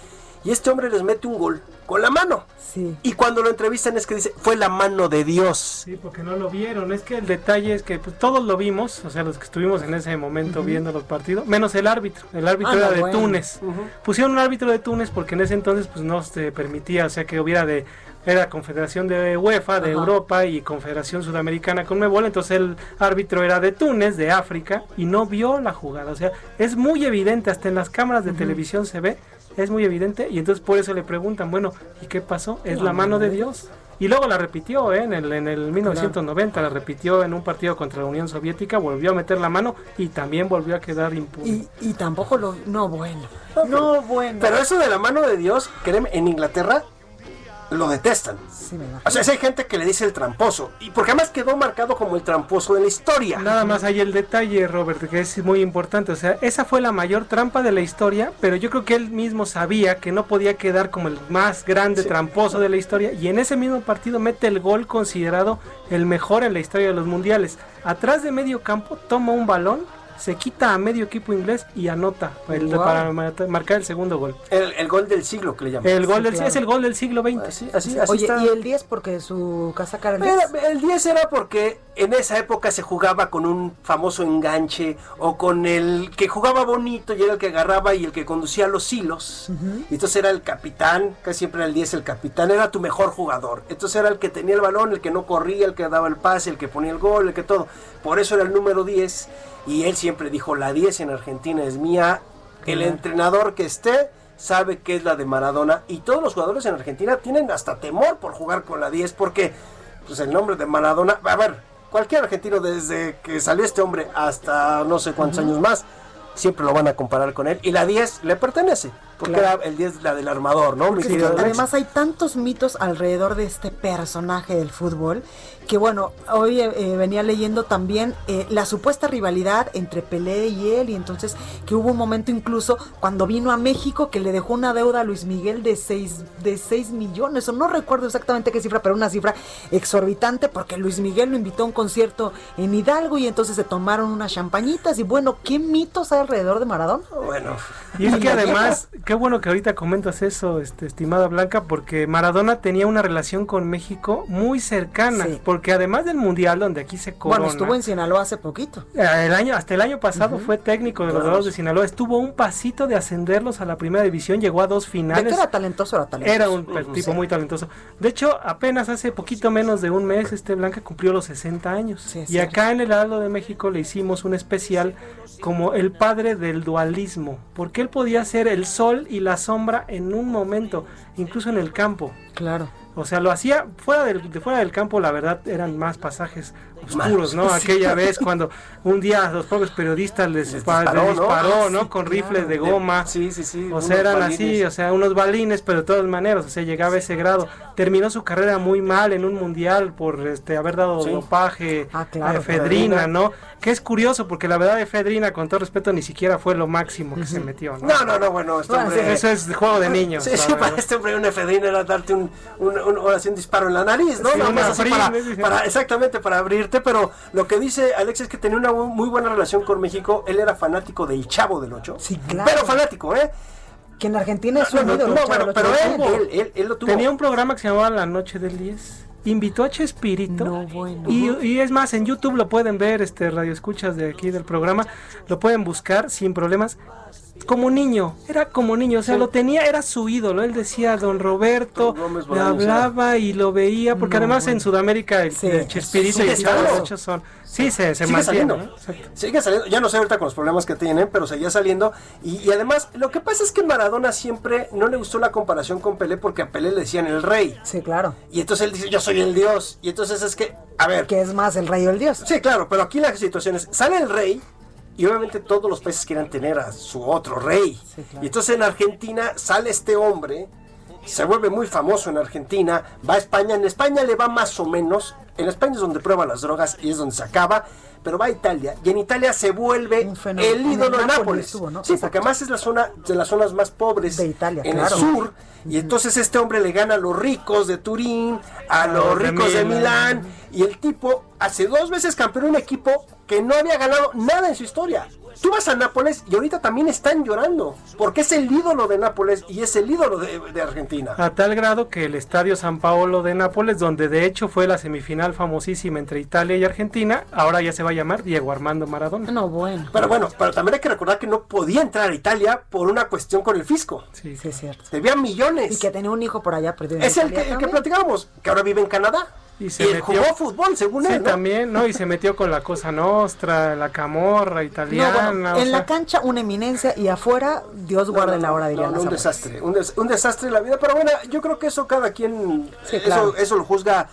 y este hombre les mete un gol con la mano. Sí. Y cuando lo entrevistan es que dice, fue la mano de Dios. Sí, porque no lo vieron. Es que el detalle es que pues, todos lo vimos, o sea, los que estuvimos en ese momento viendo los partidos, menos el árbitro. El árbitro Ah, era no, de bueno. Túnez. Pusieron un árbitro de Túnez porque en ese entonces pues no se permitía, o sea, que hubiera de era Confederación de UEFA, de Ajá. Europa y Confederación Sudamericana con Mebol, entonces el árbitro era de Túnez, de África, y no vio la jugada. O sea, es muy evidente, hasta en las cámaras de televisión se ve, es muy evidente, y entonces por eso le preguntan, bueno, ¿y qué pasó? Es la mano de Dios. Y luego la repitió, ¿eh? en, el, en el 1990, la repitió en un partido contra la Unión Soviética, volvió a meter la mano y también volvió a quedar impune. Y, y tampoco lo... No, bueno. No, bueno. Pero eso de la mano de Dios, créeme, en Inglaterra lo detestan. Sí, me imagino. O sea, sí hay gente que le dice el tramposo. Y porque además quedó marcado como el tramposo de la historia. Nada más hay el detalle, Robert, que es muy importante. O sea, esa fue la mayor trampa de la historia, pero yo creo que él mismo sabía que no podía quedar como el más grande tramposo de la historia. Y en ese mismo partido mete el gol considerado el mejor en la historia de los mundiales. Atrás de medio campo toma un balón, se quita a medio equipo inglés y anota el de- Wow. para ma- marcar el segundo gol. El, el gol del siglo que le llaman. El gol del, claro. es el gol del siglo XX. Así, así, así Oye, está. y el 10 porque su casaca era el 10. Era- el 10 era porque en esa época se jugaba con un famoso enganche o con el que jugaba bonito y era el que agarraba y el que conducía los hilos. Entonces era el capitán, casi siempre era el 10 el capitán, era tu mejor jugador. Entonces era el que tenía el balón, el que no corría, el que daba el pase, el que ponía el gol, el que todo. Por eso era el número 10 y él siempre dijo, la 10 en Argentina es mía. El entrenador que esté sabe que es la de Maradona y todos los jugadores en Argentina tienen hasta temor por jugar con la 10 porque pues el nombre de Maradona, a ver, cualquier argentino desde que salió este hombre hasta no sé cuántos años más siempre lo van a comparar con él. Y la 10 le pertenece, porque era el 10 la del armador, ¿no? además hay tantos mitos alrededor de este personaje del fútbol que bueno, hoy eh, eh, venía leyendo también eh, la supuesta rivalidad entre Pelé y él y entonces que hubo un momento incluso cuando vino a México que le dejó una deuda a Luis Miguel de 6 de 6 millones, o no recuerdo exactamente qué cifra, pero una cifra exorbitante porque Luis Miguel lo invitó a un concierto en Hidalgo y entonces se tomaron unas champañitas y bueno, ¿qué mitos hay alrededor de Maradona? Bueno, y es [laughs] que además, qué bueno que ahorita comentas eso, este, estimada Blanca, porque Maradona tenía una relación con México muy cercana, porque además del mundial donde aquí se corona. Bueno, estuvo en Sinaloa hace poquito. Eh, el año, hasta el año pasado fue técnico de los Dorados de Sinaloa. Estuvo un pasito de ascenderlos a la primera división, llegó a dos finales. era talentoso, era talentoso. Era un tipo muy talentoso. De hecho, apenas hace poquito menos de un mes, este Blanca cumplió los 60 años. y acá en el Aldo de México le hicimos un especial como el padre del dualismo, porque él podía ser el sol y la sombra en un momento, incluso en el campo. Claro. O sea, lo hacía fuera del, de fuera del campo, la verdad, eran más pasajes oscuros, ¿no? [laughs] Aquella vez cuando un día los propios periodistas les, disparó, ¿no? Con rifles de goma. Sí, sí, sí. O sea, eran así, o sea, unos balines, pero de todas maneras, o sea, llegaba a ese grado. Terminó su carrera muy mal en un mundial por este haber dado dopaje, ah, efedrina, ¿no? Que es curioso porque la verdad efedrina, con todo respeto, ni siquiera fue lo máximo que se metió, ¿no? No, no, no, bueno, este hombre, eso es juego de [laughs] niños. Sí, sí, para este hombre una efedrina era darte un, un, un, disparo en la nariz, ¿no? para, exactamente, para pero lo que dice Alex es que tenía una muy buena relación con México. Él era fanático del Chavo del Ocho. Sí, claro. Pero fanático, ¿eh? Que en Argentina es un no, no, bueno, pero él, él, lo tuvo. Tenía un programa que se llamaba La Noche del 10 invitó a Chespirito. No, bueno. y, y, es más, en YouTube lo pueden ver, este radio escuchas de aquí del programa, lo pueden buscar sin problemas como niño, era como niño, o sea, lo tenía, era su ídolo, él decía Don Roberto, le hablaba y lo veía, porque además en Sudamérica el, Chespirito y el Chavo son, sí, se, se sigue saliendo, sigue saliendo, ya no sé ahorita con los problemas que tienen, pero seguía saliendo, y, además, lo que pasa es que Maradona siempre no le gustó la comparación con Pelé, porque a Pelé le decían el rey. Sí, claro. Y entonces él dice, yo soy el dios, y entonces es que, a ver. ¿Qué es más, el rey o el dios? Sí, claro, pero aquí la situación es, sale el rey, y obviamente todos los países quieren tener a su otro rey. Y entonces en Argentina sale este hombre, se vuelve muy famoso en Argentina, va a España, en España le va más o menos, en España es donde prueba las drogas y es donde se acaba, pero va a Italia y en Italia se vuelve el ídolo de Nápoles. Sí, porque además es la zona de las zonas más pobres de Italia, en el sur. Y entonces este hombre le gana a los ricos de Turín, a los ricos de Milán, y el tipo hace dos veces campeón un equipo que no había ganado nada en su historia. Tú vas a Nápoles y ahorita también están llorando, porque es el ídolo de Nápoles y es el ídolo de, Argentina. A tal grado que el Estadio San Paolo de Nápoles, donde de hecho fue la semifinal famosísima entre Italia y Argentina, ahora ya se va a llamar Diego Armando Maradona. No, bueno. Pero bueno, pero también hay que recordar que no podía entrar a Italia por una cuestión con el fisco. Sí, sí es cierto. Debía millones. Y que tenía un hijo por allá perdido. Es el que, el que platicábamos, que ahora vive en Canadá. Y, se metió, jugó fútbol, según él. también, ¿no? Y se metió con la cosa nostra, la camorra italiana. en la cancha, una eminencia y afuera, Dios guarde la hora, diría Un desastre, un, un, desastre en la vida. Pero bueno, yo creo que eso cada quien, eso, eso lo juzga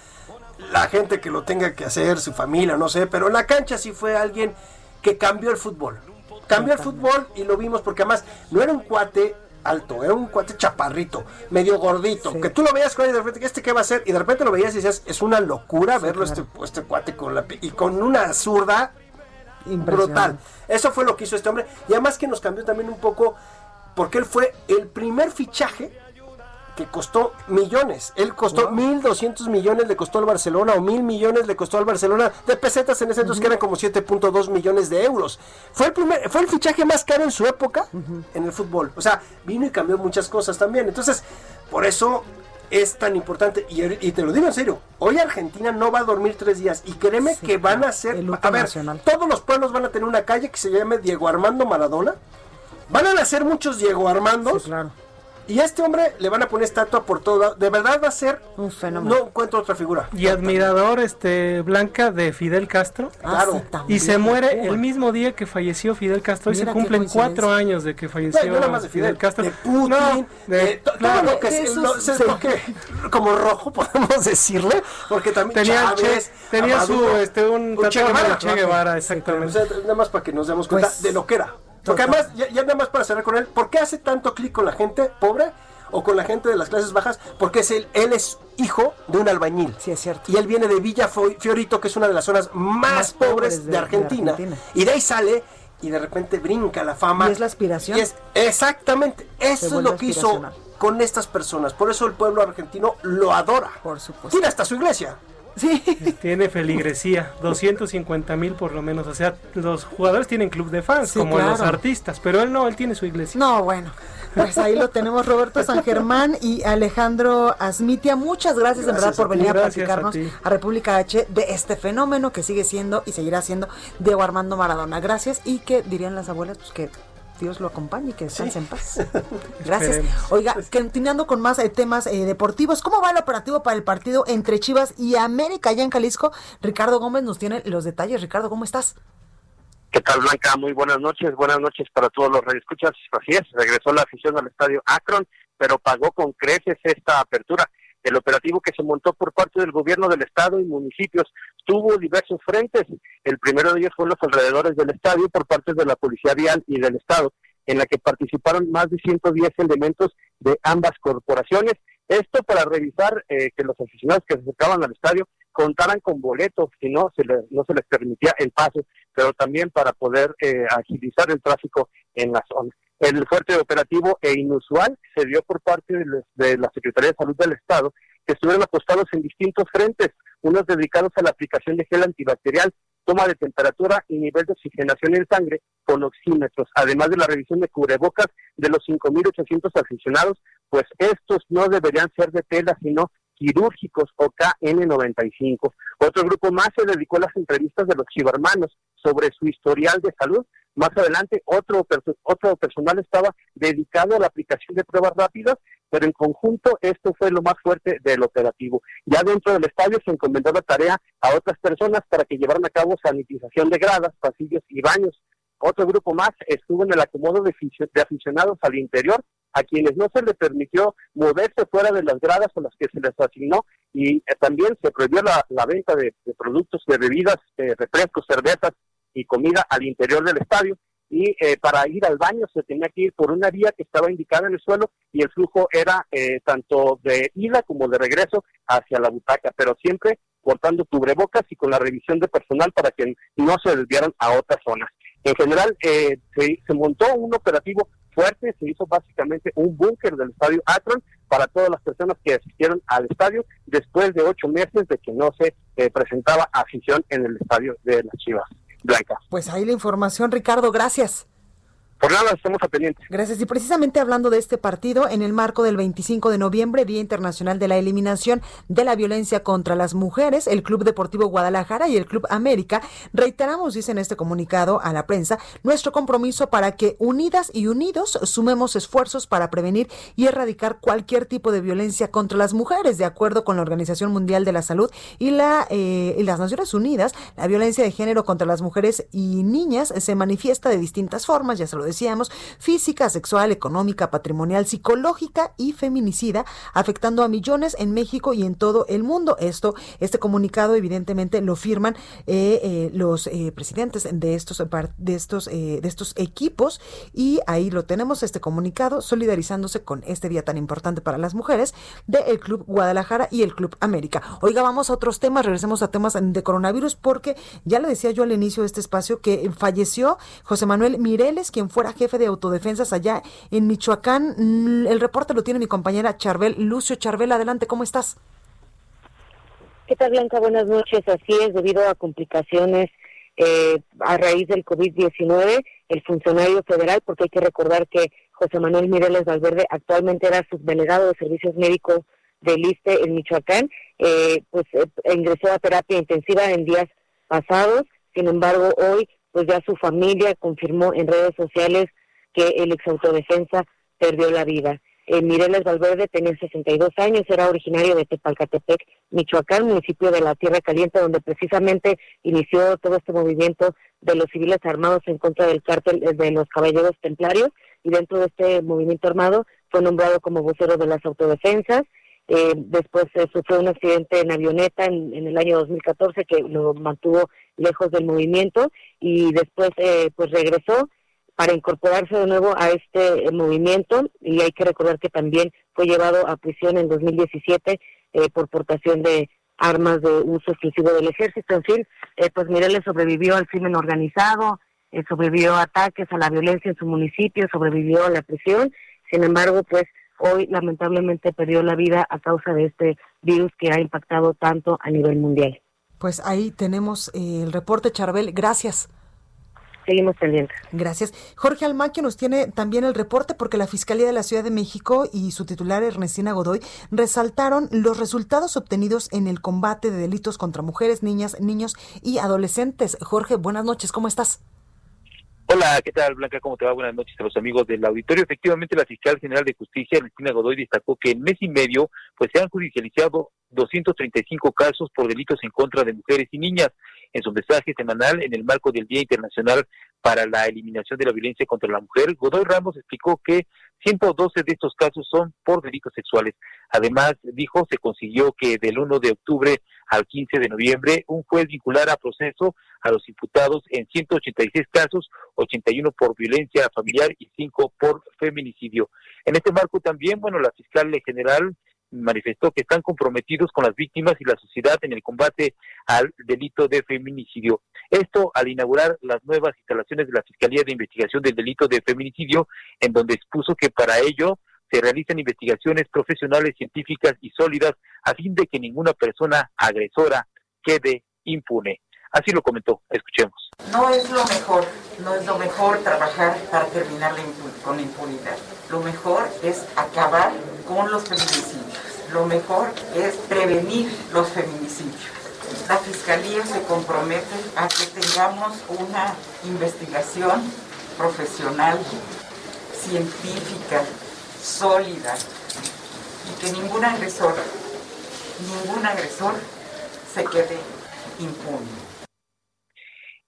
la gente que lo tenga que hacer, su familia, no sé. Pero en la cancha sí fue alguien que cambió el fútbol. Cambió el fútbol y lo vimos porque además no era un cuate alto, era un cuate chaparrito, medio gordito, que tú lo veías con y de repente, ¿este qué va a hacer? Y de repente lo veías y decías, es una locura verlo este, este cuate con la y con una zurda brutal. Eso fue lo que hizo este hombre. Y además que nos cambió también un poco, porque él fue el primer fichaje que costó millones. Él costó mil 1.200 millones, le costó al Barcelona, o mil millones le costó al Barcelona de pesetas en ese entonces, que eran como 7.2 millones de euros. Fue el, primer, fue el fichaje más caro en su época en el fútbol. O sea, vino y cambió muchas cosas también. Entonces, por eso es tan importante. Y, te lo digo en serio, hoy Argentina no va a dormir tres días. Y créeme que van a ser... A ver, todos los pueblos van a tener una calle que se llame Diego Armando Maradona. Van a nacer muchos Diego Armandos. claro y a este hombre le van a poner estatua por todo. De verdad va a ser un fenómeno. No encuentro otra figura. Y admirador este Blanca de Fidel Castro. Ah, claro. y se muere el mismo día que falleció Fidel Castro. Hoy se cumplen cuatro años de que falleció Fidel, Castro. De Putin, de, todo lo que es, como rojo [laughs] podemos decirle, porque también tenía, tenía su este un, Che Guevara, Che Guevara exactamente. nada más para que nos demos cuenta pues de lo que era Porque además, ya, ya, nada más para cerrar con él, ¿por qué hace tanto clic con la gente pobre o con la gente de las clases bajas? Porque es él, él es hijo de un albañil. Sí, es cierto. Y él viene de Villa Fiorito, que es una de las zonas más, pobres, de, Argentina, de, Argentina, Y de ahí sale y de repente brinca la fama. Y es la aspiración. Y es, exactamente, eso es lo que hizo con estas personas. Por eso el pueblo argentino lo adora. Por supuesto. Tiene hasta su iglesia. Sí. Tiene feligresía, 250 mil por lo menos. O sea, los jugadores tienen club de fans, sí, como claro. los artistas, pero él no, él tiene su iglesia. No, bueno. Pues ahí lo tenemos, Roberto San Germán y Alejandro Asmitia. Muchas gracias, gracias en verdad por venir a platicarnos a, a, República H de este fenómeno que sigue siendo y seguirá siendo Diego Armando Maradona. Gracias y que dirían las abuelas, pues que Dios lo acompañe y que descanse sí. en paz. [laughs] Gracias. Oiga, continuando con más eh, temas eh, deportivos, ¿cómo va el operativo para el partido entre Chivas y América allá en Jalisco? Ricardo Gómez nos tiene los detalles. Ricardo, ¿cómo estás? ¿Qué tal, Blanca? Muy buenas noches. Buenas noches para todos los radioescuchas. Así es, regresó la afición al estadio Akron, pero pagó con creces esta apertura. El operativo que se montó por parte del gobierno del estado y municipios tuvo diversos frentes. El primero de ellos fue en los alrededores del estadio por parte de la Policía Vial y del estado, en la que participaron más de 110 elementos de ambas corporaciones. Esto para revisar eh, que los aficionados que se acercaban al estadio contaran con boletos, si no no se les permitía el paso, pero también para poder eh, agilizar el tráfico en la zona. El fuerte operativo e inusual se dio por parte de, la Secretaría de Salud del Estado, que estuvieron apostados en distintos frentes, unos dedicados a la aplicación de gel antibacterial, toma de temperatura y nivel de oxigenación en sangre con oxímetros, además de la revisión de cubrebocas de los 5.800 aficionados, pues estos no deberían ser de tela, sino quirúrgicos o KN95. Otro grupo más se dedicó a las entrevistas de los chivarmanos sobre su historial de salud. Más adelante, otro, otro personal estaba dedicado a la aplicación de pruebas rápidas, pero en conjunto esto fue lo más fuerte del operativo. Ya dentro del estadio se encomendó la tarea a otras personas para que llevaran a cabo sanitización de gradas, pasillos y baños. Otro grupo más estuvo en el acomodo de, aficionados al interior, a quienes no se les permitió moverse fuera de las gradas con las que se les asignó y eh, también se prohibió la, venta de, de, productos, de bebidas, eh, refrescos, cervezas y comida al interior del estadio y eh, para ir al baño se tenía que ir por una vía que estaba indicada en el suelo y el flujo era eh, tanto de ida como de regreso hacia la butaca, pero siempre cortando cubrebocas y con la revisión de personal para que no se desviaran a otras zonas. En general, eh, se, se, montó un operativo fuerte, se hizo básicamente un búnker del estadio Akron para todas las personas que asistieron al estadio después de ocho meses de que no se eh, presentaba afición en el estadio de las Chivas. Pues ahí la información, Ricardo, gracias. Por nada, estamos a pendiente. Gracias. Y precisamente hablando de este partido, en el marco del 25 de noviembre, Día Internacional de la Eliminación de la Violencia contra las Mujeres, el Club Deportivo Guadalajara y el Club América reiteramos, dice en este comunicado a la prensa, nuestro compromiso para que unidas y unidos sumemos esfuerzos para prevenir y erradicar cualquier tipo de violencia contra las mujeres, de acuerdo con la Organización Mundial de la Salud y, la, eh, las Naciones Unidas. La violencia de género contra las mujeres y niñas se manifiesta de distintas formas, ya se lo decíamos, física, sexual, económica, patrimonial, psicológica y feminicida, afectando a millones en México y en todo el mundo. Esto, este comunicado, evidentemente, lo firman eh, eh, los eh, presidentes de estos de estos de estos equipos y ahí lo tenemos este comunicado solidarizándose con este día tan importante para las mujeres del Club Guadalajara y el Club América. Oiga, vamos a otros temas, regresemos a temas de coronavirus porque ya le decía yo al inicio de este espacio que falleció José Manuel Mireles, quien fuera jefe de autodefensas allá en Michoacán. El reporte lo tiene mi compañera Charbel. Lucio Charbel, adelante, ¿cómo estás? ¿Qué tal, Blanca? Buenas noches. Así es, debido a complicaciones eh, a raíz del COVID-19, el funcionario federal, porque hay que recordar que José Manuel Mireles Valverde actualmente era subdelegado de servicios médicos del ISTE en Michoacán, eh, pues eh, ingresó a terapia intensiva en días pasados. Sin embargo, hoy pues ya su familia confirmó en redes sociales que el exautodefensa perdió la vida. Eh, Mireles Valverde tenía 62 años, era originario de Tepalcatepec, Michoacán, municipio de la Tierra Caliente, donde precisamente inició todo este movimiento de los civiles armados en contra del cártel de los caballeros templarios, y dentro de este movimiento armado fue nombrado como vocero de las autodefensas. Eh, después eh, sufrió un accidente en avioneta en, en, el año 2014 que lo mantuvo lejos del movimiento y después eh, pues regresó para incorporarse de nuevo a este movimiento y hay que recordar que también fue llevado a prisión en 2017 eh, por portación de armas de uso exclusivo del ejército. En fin, eh, pues Mireles sobrevivió al crimen organizado, eh, sobrevivió a ataques a la violencia en su municipio, sobrevivió a la prisión. Sin embargo, pues hoy lamentablemente perdió la vida a causa de este virus que ha impactado tanto a nivel mundial. Pues ahí tenemos eh, el reporte, Charbel. Gracias seguimos pendientes. Gracias. Jorge Almaquio nos tiene también el reporte porque la Fiscalía de la Ciudad de México y su titular Ernestina Godoy resaltaron los resultados obtenidos en el combate de delitos contra mujeres, niñas, niños y adolescentes. Jorge, buenas noches, ¿cómo estás? Hola, ¿qué tal, Blanca? ¿Cómo te va? Buenas noches a los amigos del auditorio. Efectivamente, la fiscal general de justicia, Ernestina Godoy, destacó que en mes y medio pues se han judicializado 235 casos por delitos en contra de mujeres y niñas. En su mensaje semanal en el marco del Día Internacional para la Eliminación de la Violencia contra la Mujer, Godoy Ramos explicó que 112 de estos casos son por delitos sexuales. Además, dijo, se consiguió que del 1 de octubre al 15 de noviembre un juez vinculara a proceso a los imputados en 186 casos, 81 por violencia familiar y 5 por feminicidio. En este marco también, bueno, la fiscal general manifestó que están comprometidos con las víctimas y la sociedad en el combate al delito de feminicidio. Esto al inaugurar las nuevas instalaciones de la Fiscalía de Investigación del Delito de Feminicidio, en donde expuso que para ello se realizan investigaciones profesionales, científicas y sólidas a fin de que ninguna persona agresora quede impune. Así lo comentó, escuchemos. No es lo mejor, no es lo mejor trabajar para terminar con impunidad. Lo mejor es acabar con los feminicidios. Lo mejor es prevenir los feminicidios. La Fiscalía se compromete a que tengamos una investigación profesional, científica, sólida y que ningún agresor, ningún agresor se quede impune.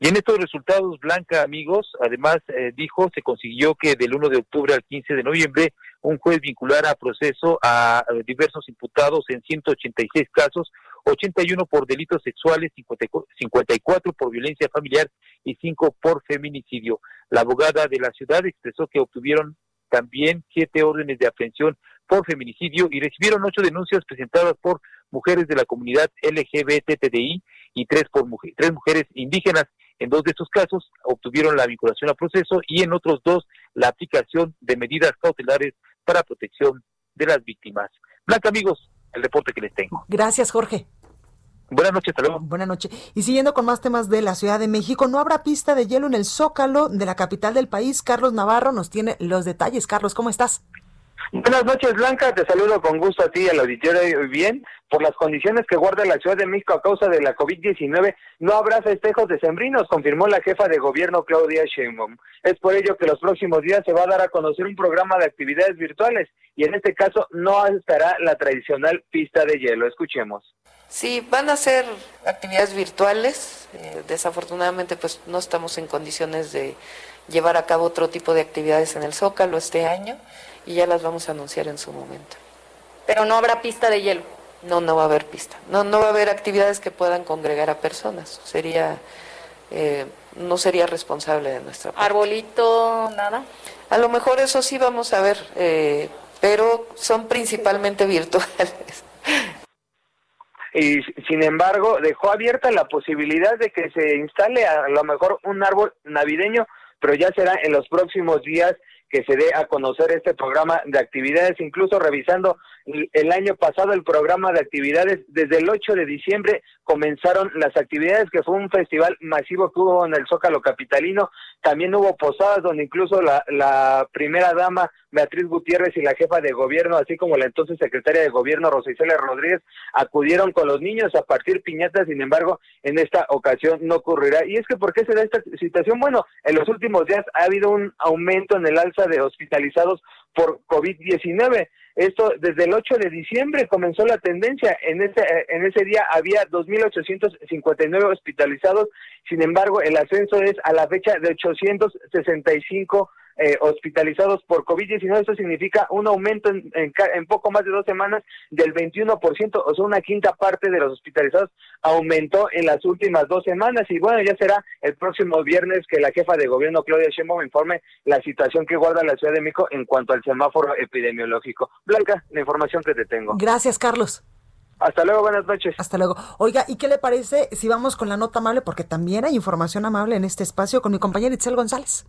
Y en estos resultados, Blanca, amigos, además eh, dijo, se consiguió que del 1 de octubre al 15 de noviembre un juez vinculara a proceso a, diversos imputados en 186 casos, 81 por delitos sexuales, 54 por violencia familiar y 5 por feminicidio. La abogada de la ciudad expresó que obtuvieron también siete órdenes de aprehensión por feminicidio y recibieron ocho denuncias presentadas por mujeres de la comunidad LGBTTI y tres por tres mujeres indígenas. En dos de estos casos obtuvieron la vinculación a proceso y en otros dos la aplicación de medidas cautelares para protección de las víctimas. Blanca, amigos, el reporte que les tengo. Gracias, Jorge. Buenas noches, hasta luego. Buenas noches. Y siguiendo con más temas de la Ciudad de México, no habrá pista de hielo en el Zócalo de la capital del país. Carlos Navarro nos tiene los detalles. Carlos, ¿cómo estás? Buenas noches, Blanca. Te saludo con gusto a ti y al auditorio. Bien, por las condiciones que guarda la Ciudad de México a causa de la COVID-19, no habrá festejos decembrinos, confirmó la jefa de gobierno Claudia Sheinbaum. Es por ello que los próximos días se va a dar a conocer un programa de actividades virtuales y en este caso no estará la tradicional pista de hielo. Escuchemos. Sí, van a ser actividades virtuales. Eh, desafortunadamente, pues no estamos en condiciones de llevar a cabo otro tipo de actividades en el Zócalo este año y ya las vamos a anunciar en su momento. Pero no habrá pista de hielo. No, no va a haber pista. No, no va a haber actividades que puedan congregar a personas. Sería, eh, no sería responsable de nuestra parte. Arbolito, nada. A lo mejor eso sí vamos a ver, eh, pero son principalmente virtuales. Y sin embargo, dejó abierta la posibilidad de que se instale a lo mejor un árbol navideño, pero ya será en los próximos días que se dé a conocer este programa de actividades, incluso revisando el año pasado el programa de actividades, desde el 8 de diciembre comenzaron las actividades, que fue un festival masivo que hubo en el Zócalo Capitalino, también hubo posadas donde incluso la, primera dama Beatriz Gutiérrez y la jefa de gobierno, así como la entonces secretaria de gobierno Rosicela Rodríguez, acudieron con los niños a partir piñatas, sin embargo, en esta ocasión no ocurrirá. Y es que, ¿por qué se da esta situación? Bueno, en los últimos días ha habido un aumento en el alza de hospitalizados por COVID-19. Esto desde el 8 de diciembre comenzó la tendencia. En ese, en ese día había 2.859 hospitalizados. Sin embargo, el ascenso es a la fecha de 865 eh, hospitalizados por COVID-19. Esto significa un aumento en, en, poco más de dos semanas del 21%, o sea, una quinta parte de los hospitalizados aumentó en las últimas dos semanas. Y bueno, ya será el próximo viernes que la jefa de gobierno, Claudia Sheinbaum, informe la situación que guarda la Ciudad de México en cuanto al semáforo epidemiológico. Blanca, la información que te tengo. Gracias, Carlos. Hasta luego, buenas noches. Hasta luego. Oiga, ¿y qué le parece si vamos con la nota amable? Porque también hay información amable en este espacio con mi compañera Itzel González.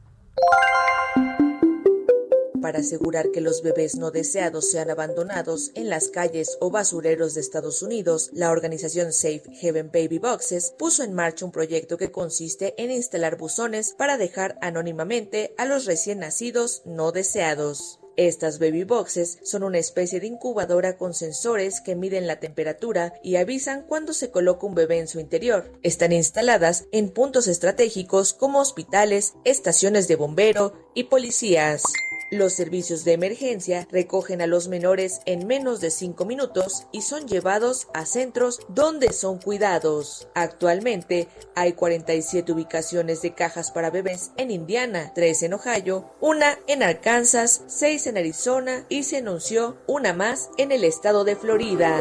Para asegurar que los bebés no deseados sean abandonados en las calles o basureros de Estados Unidos, la organización Safe Heaven Baby Boxes puso en marcha un proyecto que consiste en instalar buzones para dejar anónimamente a los recién nacidos no deseados. Estas baby boxes son una especie de incubadora con sensores que miden la temperatura y avisan cuando se coloca un bebé en su interior. Están instaladas en puntos estratégicos como hospitales, estaciones de bombero y policías. Los servicios de emergencia recogen a los menores en menos de 5 minutos y son llevados a centros donde son cuidados. Actualmente hay 47 ubicaciones de cajas para bebés en Indiana, 3 en Ohio, una en Arkansas, 6 en Arizona y se anunció una más en el estado de Florida.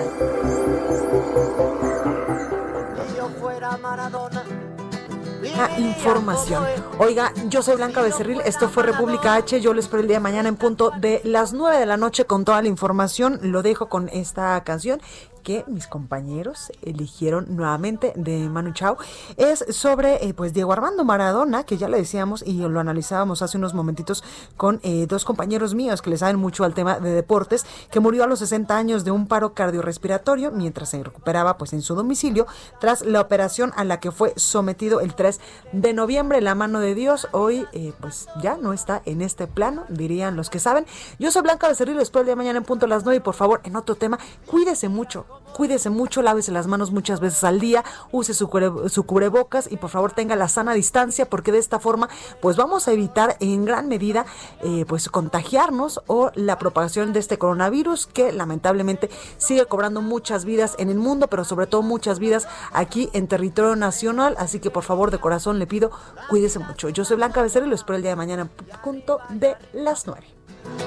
Información. Oiga, yo soy Blanca Becerril, esto fue República H, yo les espero el día de mañana en punto de las 9 de la noche con toda la información, lo dejo con esta canción que mis compañeros eligieron nuevamente de Manu Chao es sobre eh, pues Diego Armando Maradona, que ya le decíamos y lo analizábamos hace unos momentitos con eh, dos compañeros míos que le saben mucho al tema de deportes, que murió a los 60 años de un paro cardiorrespiratorio mientras se recuperaba pues en su domicilio tras la operación a la que fue sometido el 3 de noviembre. La mano de Dios hoy eh, pues ya no está en este plano, dirían los que saben. Yo soy Blanca Becerril, después de mañana en punto a las 9 y por favor en otro tema, cuídese mucho, Cuídese mucho, lávese las manos muchas veces al día, use su, su, cubrebocas y por favor tenga la sana distancia porque de esta forma pues vamos a evitar en gran medida eh, pues contagiarnos o la propagación de este coronavirus que lamentablemente sigue cobrando muchas vidas en el mundo, pero sobre todo muchas vidas aquí en territorio nacional. Así que por favor de corazón le pido cuídese mucho. Yo soy Blanca Becerra y lo espero el día de mañana punto de las 9.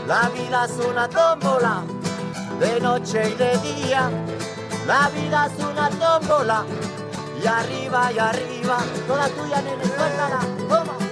La vida es una tómbola de noche y de día. La vida es una tómbola y arriba y arriba, toda tuya, nene, suéltala.